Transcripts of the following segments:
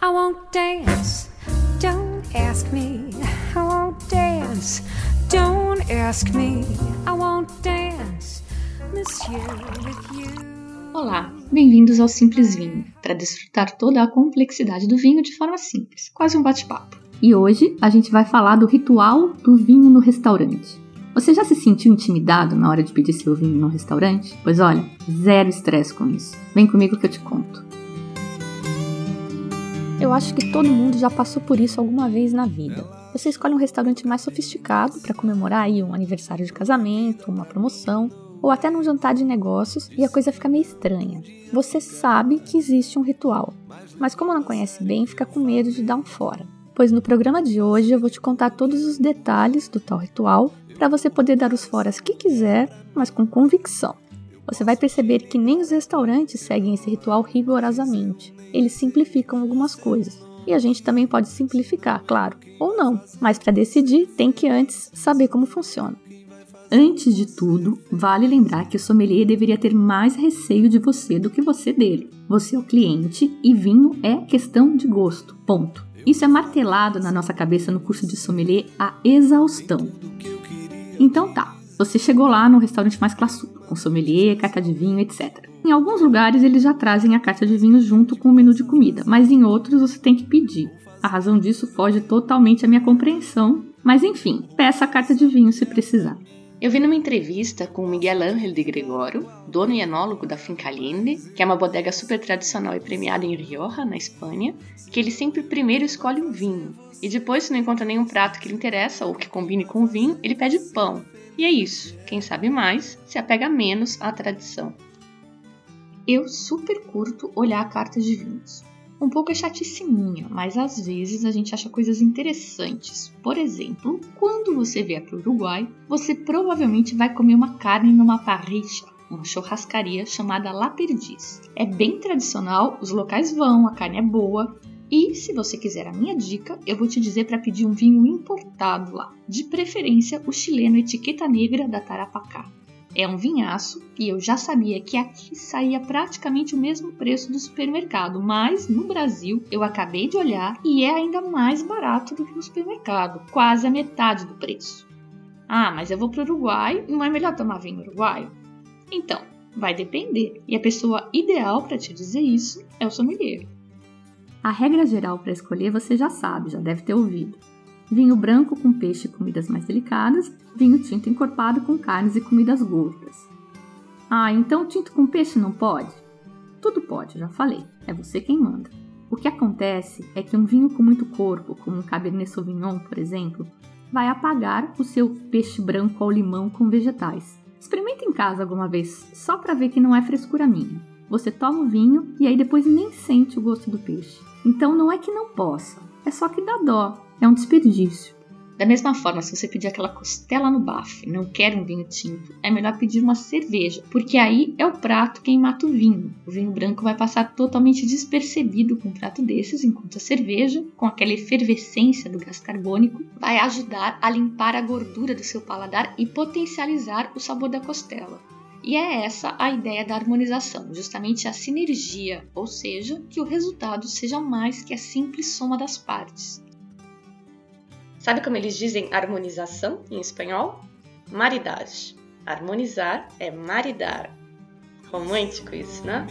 I won't dance. Don't ask me. I won't dance. Don't ask me. I won't dance. Monsieur, with you. Olá, bem-vindos ao Simples Vinho, para desfrutar toda a complexidade do vinho de forma simples, quase um bate-papo. E hoje a gente vai falar do ritual do vinho no restaurante. Você já se sentiu intimidado na hora de pedir seu vinho no restaurante? Pois olha, zero estresse com isso. Vem comigo que eu te conto. Eu acho que todo mundo já passou por isso alguma vez na vida. Você escolhe um restaurante mais sofisticado para comemorar aí um aniversário de casamento, uma promoção, ou até num jantar de negócios e a coisa fica meio estranha. Você sabe que existe um ritual, mas como não conhece bem, fica com medo de dar um fora. Pois no programa de hoje eu vou te contar todos os detalhes do tal ritual para você poder dar os foras que quiser, mas com convicção. Você vai perceber que nem os restaurantes seguem esse ritual rigorosamente. Eles simplificam algumas coisas. E a gente também pode simplificar, claro, ou não, mas para decidir tem que antes saber como funciona. Antes de tudo, vale lembrar que o sommelier deveria ter mais receio de você do que você dele. Você é o cliente e vinho é questão de gosto. Ponto. Isso é martelado na nossa cabeça no curso de sommelier a exaustão. Então tá, você chegou lá no restaurante mais classudo, com sommelier, carta de vinho, etc. Em alguns lugares eles já trazem a carta de vinho junto com o menu de comida, mas em outros você tem que pedir. A razão disso foge totalmente à minha compreensão, mas enfim, peça a carta de vinho se precisar. Eu vi numa entrevista com Miguel Ángel de Gregório, dono e enólogo da Finca Allende, que é uma bodega super tradicional e premiada em Rioja, na Espanha, que ele sempre primeiro escolhe o vinho. E depois, se não encontra nenhum prato que lhe interessa ou que combine com o vinho, ele pede pão. E é isso. Quem sabe mais se apega menos à tradição. Eu super curto olhar cartas de vinhos. Um pouco é chatice minha, mas às vezes a gente acha coisas interessantes. Por exemplo, quando você vier para o Uruguai, você provavelmente vai comer uma carne numa parricha, uma churrascaria chamada La Perdiz. É bem tradicional, os locais vão, a carne é boa, e se você quiser a minha dica, eu vou te dizer para pedir um vinho importado lá, de preferência o chileno Etiqueta Negra da Tarapacá. É um vinhaço e eu já sabia que aqui saía praticamente o mesmo preço do supermercado, mas no Brasil eu acabei de olhar e é ainda mais barato do que no supermercado, quase a metade do preço. Ah, mas eu vou para o Uruguai, não é melhor tomar vinho uruguaio? Então, vai depender, e a pessoa ideal para te dizer isso é o sommelier. A regra geral para escolher você já sabe, já deve ter ouvido. Vinho branco com peixe e comidas mais delicadas, vinho tinto encorpado com carnes e comidas gordas. Ah, então tinto com peixe não pode? Tudo pode, já falei, é você quem manda. O que acontece é que um vinho com muito corpo, como um Cabernet Sauvignon, por exemplo, vai apagar o seu peixe branco ao limão com vegetais. Experimenta em casa alguma vez, só para ver que não é frescura minha. Você toma o vinho e aí depois nem sente o gosto do peixe. Então não é que não possa, é só que dá dó, é um desperdício. Da mesma forma, se você pedir aquela costela no bafo não quer um vinho tinto, é melhor pedir uma cerveja, porque aí é o prato quem mata o vinho. O vinho branco vai passar totalmente despercebido com um prato desses, enquanto a cerveja, com aquela efervescência do gás carbônico, vai ajudar a limpar a gordura do seu paladar e potencializar o sabor da costela. E é essa a ideia da harmonização, justamente a sinergia, ou seja, que o resultado seja mais que a simples soma das partes. Sabe como eles dizem harmonização em espanhol? Maridade. Harmonizar é maridar. Romântico isso, né?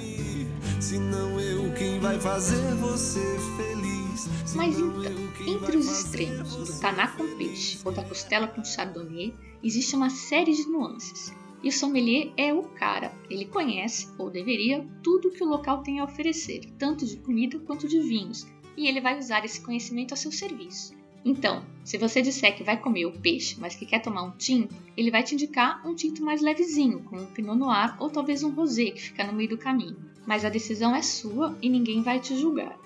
eu, quem vai fazer você feliz? Mas então, entre os extremos do taná com peixe ou da costela com chardonnay, existe uma série de nuances. E o sommelier é o cara. Ele conhece, ou deveria, tudo que o local tem a oferecer, tanto de comida quanto de vinhos, e ele vai usar esse conhecimento a seu serviço. Então, se você disser que vai comer o peixe, mas que quer tomar um tinto, ele vai te indicar um tinto mais levezinho, como um Pinot Noir ou talvez um rosé que fica no meio do caminho. Mas a decisão é sua e ninguém vai te julgar.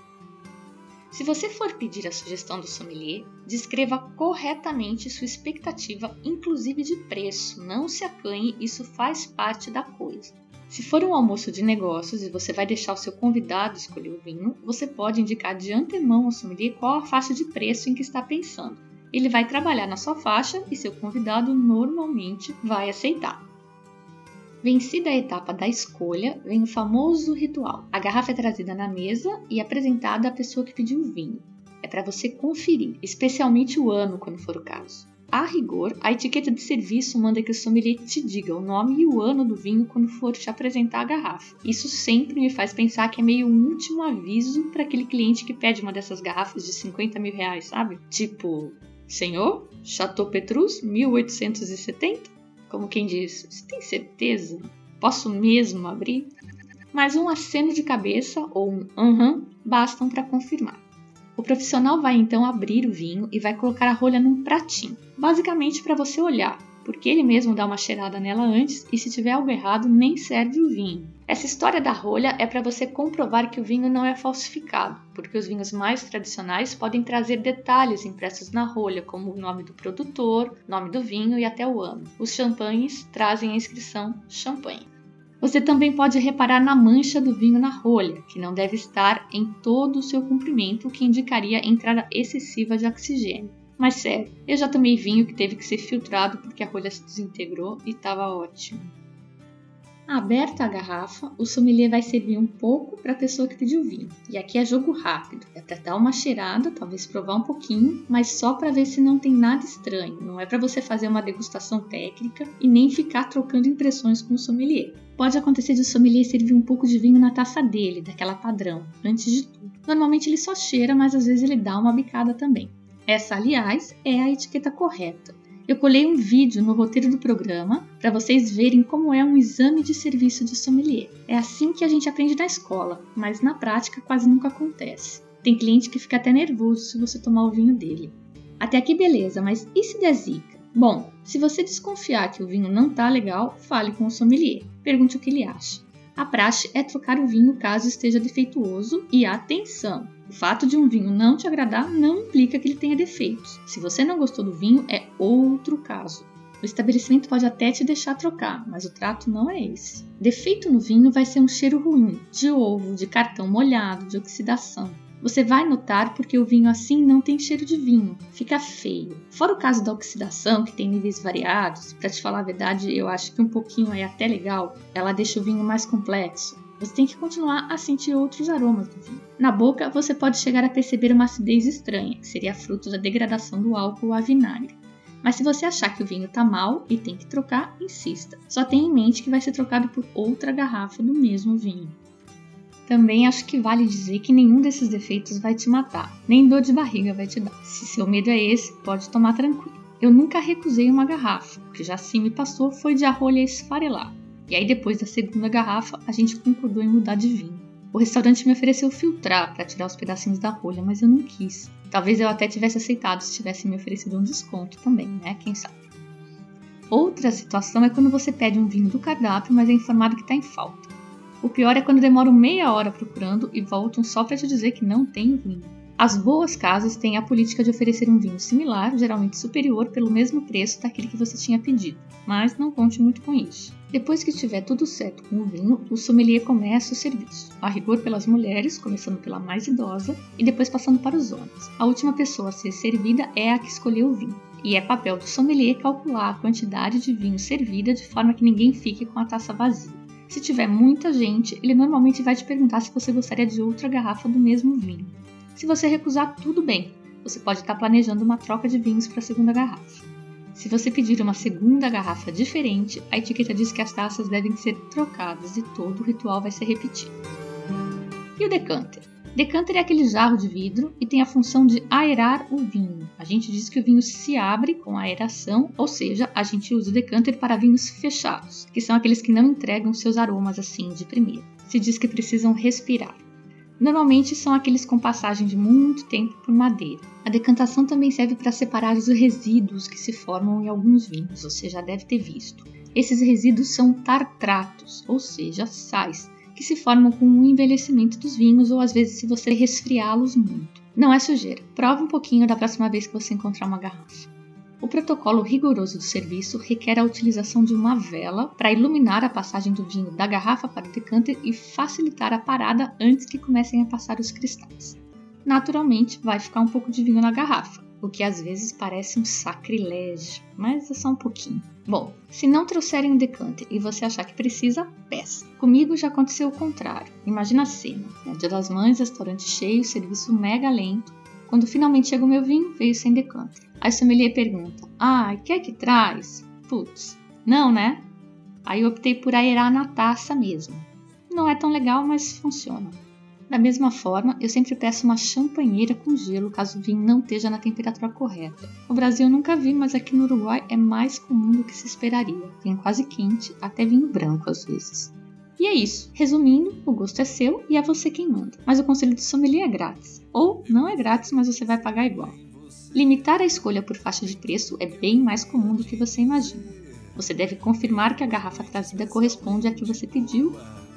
Se você for pedir a sugestão do sommelier, descreva corretamente sua expectativa, inclusive de preço. Não se acanhe, isso faz parte da coisa. Se for um almoço de negócios e você vai deixar o seu convidado escolher o vinho, você pode indicar de antemão ao sommelier qual a faixa de preço em que está pensando. Ele vai trabalhar na sua faixa e seu convidado normalmente vai aceitar. Vencida a etapa da escolha, vem o famoso ritual. A garrafa é trazida na mesa e apresentada à pessoa que pediu o vinho. É para você conferir, especialmente o ano, quando for o caso. A rigor, a etiqueta de serviço manda que o sommelier te diga o nome e o ano do vinho quando for te apresentar a garrafa. Isso sempre me faz pensar que é meio um último aviso para aquele cliente que pede uma dessas garrafas de 50 mil reais, sabe? Tipo, senhor, Chateau Petrus, 1870? Como quem diz, você tem certeza? Posso mesmo abrir? Mas um aceno de cabeça ou um aham uhum, bastam para confirmar. O profissional vai então abrir o vinho e vai colocar a rolha num pratinho, basicamente para você olhar, porque ele mesmo dá uma cheirada nela antes e se tiver algo errado nem serve o vinho. Essa história da rolha é para você comprovar que o vinho não é falsificado, porque os vinhos mais tradicionais podem trazer detalhes impressos na rolha, como o nome do produtor, nome do vinho e até o ano. Os champanhes trazem a inscrição champanhe. Você também pode reparar na mancha do vinho na rolha, que não deve estar em todo o seu comprimento, o que indicaria entrada excessiva de oxigênio. Mas sério, eu já tomei vinho que teve que ser filtrado porque a rolha se desintegrou e estava ótimo. Aberta a garrafa, o sommelier vai servir um pouco para a pessoa que pediu vinho. E aqui é jogo rápido, é para dar uma cheirada, talvez provar um pouquinho, mas só para ver se não tem nada estranho. Não é para você fazer uma degustação técnica e nem ficar trocando impressões com o sommelier. Pode acontecer de o sommelier servir um pouco de vinho na taça dele, daquela padrão, antes de tudo. Normalmente ele só cheira, mas às vezes ele dá uma bicada também. Essa, aliás, é a etiqueta correta eu colei um vídeo no roteiro do programa para vocês verem como é um exame de serviço de sommelier. É assim que a gente aprende na escola, mas na prática quase nunca acontece. Tem cliente que fica até nervoso se você tomar o vinho dele. Até aqui beleza, mas e se der zica? Bom, se você desconfiar que o vinho não tá legal, fale com o sommelier. Pergunte o que ele acha. A praxe é trocar o vinho caso esteja defeituoso e atenção! O fato de um vinho não te agradar não implica que ele tenha defeitos. Se você não gostou do vinho, é outro caso. O estabelecimento pode até te deixar trocar, mas o trato não é esse. Defeito no vinho vai ser um cheiro ruim, de ovo, de cartão molhado, de oxidação. Você vai notar porque o vinho assim não tem cheiro de vinho, fica feio. Fora o caso da oxidação, que tem níveis variados, para te falar a verdade, eu acho que um pouquinho é até legal, ela deixa o vinho mais complexo. Você tem que continuar a sentir outros aromas do vinho. Na boca, você pode chegar a perceber uma acidez estranha, que seria fruto da degradação do álcool a vinagre. Mas se você achar que o vinho está mal e tem que trocar, insista. Só tenha em mente que vai ser trocado por outra garrafa do mesmo vinho. Também acho que vale dizer que nenhum desses defeitos vai te matar, nem dor de barriga vai te dar. Se seu medo é esse, pode tomar tranquilo. Eu nunca recusei uma garrafa, o que já sim me passou foi de arrolha esfarelar. E aí depois da segunda garrafa, a gente concordou em mudar de vinho. O restaurante me ofereceu filtrar para tirar os pedacinhos da rolha, mas eu não quis. Talvez eu até tivesse aceitado se tivesse me oferecido um desconto também, né? Quem sabe. Outra situação é quando você pede um vinho do cardápio, mas é informado que está em falta. O pior é quando demoram meia hora procurando e voltam só para te dizer que não tem vinho. As boas casas têm a política de oferecer um vinho similar, geralmente superior, pelo mesmo preço daquele que você tinha pedido, mas não conte muito com isso. Depois que estiver tudo certo com o vinho, o sommelier começa o serviço, a rigor pelas mulheres, começando pela mais idosa e depois passando para os homens. A última pessoa a ser servida é a que escolheu o vinho, e é papel do sommelier calcular a quantidade de vinho servida de forma que ninguém fique com a taça vazia. Se tiver muita gente, ele normalmente vai te perguntar se você gostaria de outra garrafa do mesmo vinho. Se você recusar, tudo bem. Você pode estar planejando uma troca de vinhos para a segunda garrafa. Se você pedir uma segunda garrafa diferente, a etiqueta diz que as taças devem ser trocadas e todo o ritual vai ser repetido. E o decanter? Decanter é aquele jarro de vidro e tem a função de aerar o vinho. A gente diz que o vinho se abre com a aeração, ou seja, a gente usa o decanter para vinhos fechados, que são aqueles que não entregam seus aromas assim de primeira. Se diz que precisam respirar. Normalmente são aqueles com passagem de muito tempo por madeira. A decantação também serve para separar os resíduos que se formam em alguns vinhos, você já deve ter visto. Esses resíduos são tartratos, ou seja, sais, que se formam com o envelhecimento dos vinhos ou às vezes se você resfriá-los muito. Não é sujeira. Prova um pouquinho da próxima vez que você encontrar uma garrafa. O protocolo rigoroso do serviço requer a utilização de uma vela para iluminar a passagem do vinho da garrafa para o decanter e facilitar a parada antes que comecem a passar os cristais. Naturalmente, vai ficar um pouco de vinho na garrafa, o que às vezes parece um sacrilégio, mas é só um pouquinho. Bom, se não trouxerem um decanter e você achar que precisa, peça. Comigo já aconteceu o contrário. Imagina a cena: né? Dia das Mães, restaurante cheio, serviço mega lento. Quando finalmente chega o meu vinho, veio sem decanter. Aí o sommelier pergunta: Ah, quer que traz? Putz, não, né? Aí eu optei por aerar na taça mesmo. Não é tão legal, mas funciona. Da mesma forma, eu sempre peço uma champanheira com gelo caso o vinho não esteja na temperatura correta. No Brasil eu nunca vi, mas aqui no Uruguai é mais comum do que se esperaria. Vinho quase quente, até vinho branco às vezes. E é isso. Resumindo, o gosto é seu e é você quem manda. Mas o conselho de sommelier é grátis. Ou não é grátis, mas você vai pagar igual. Limitar a escolha por faixa de preço é bem mais comum do que você imagina. Você deve confirmar que a garrafa trazida corresponde à que você pediu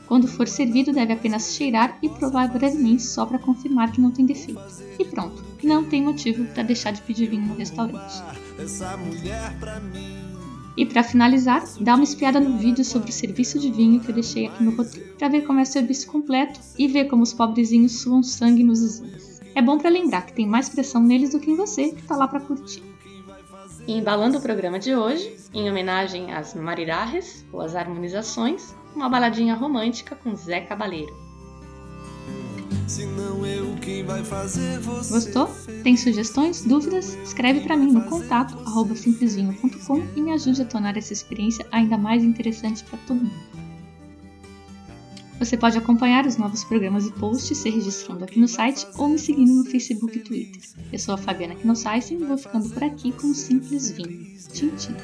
quando for servido, deve apenas cheirar e provar brevemente só para confirmar que não tem defeito. E pronto, não tem motivo para deixar de pedir vinho no restaurante. E para finalizar, dá uma espiada no vídeo sobre o serviço de vinho que eu deixei aqui no roteiro, para ver como é o serviço completo e ver como os pobrezinhos suam sangue nos exames. É bom para lembrar que tem mais pressão neles do que em você que está lá para curtir. E embalando o programa de hoje, em homenagem às marirarres, ou às harmonizações, uma baladinha romântica com Zé Cabaleiro. Gostou? Tem sugestões, dúvidas? Escreve para mim no contato simplesvinho.com e me ajude a tornar essa experiência ainda mais interessante para todo mundo. Você pode acompanhar os novos programas e posts se registrando aqui no site ou me seguindo no Facebook e Twitter. Eu sou a Fabiana Knossaisen e vou ficando por aqui com um simples vinho. Tchim, tchim.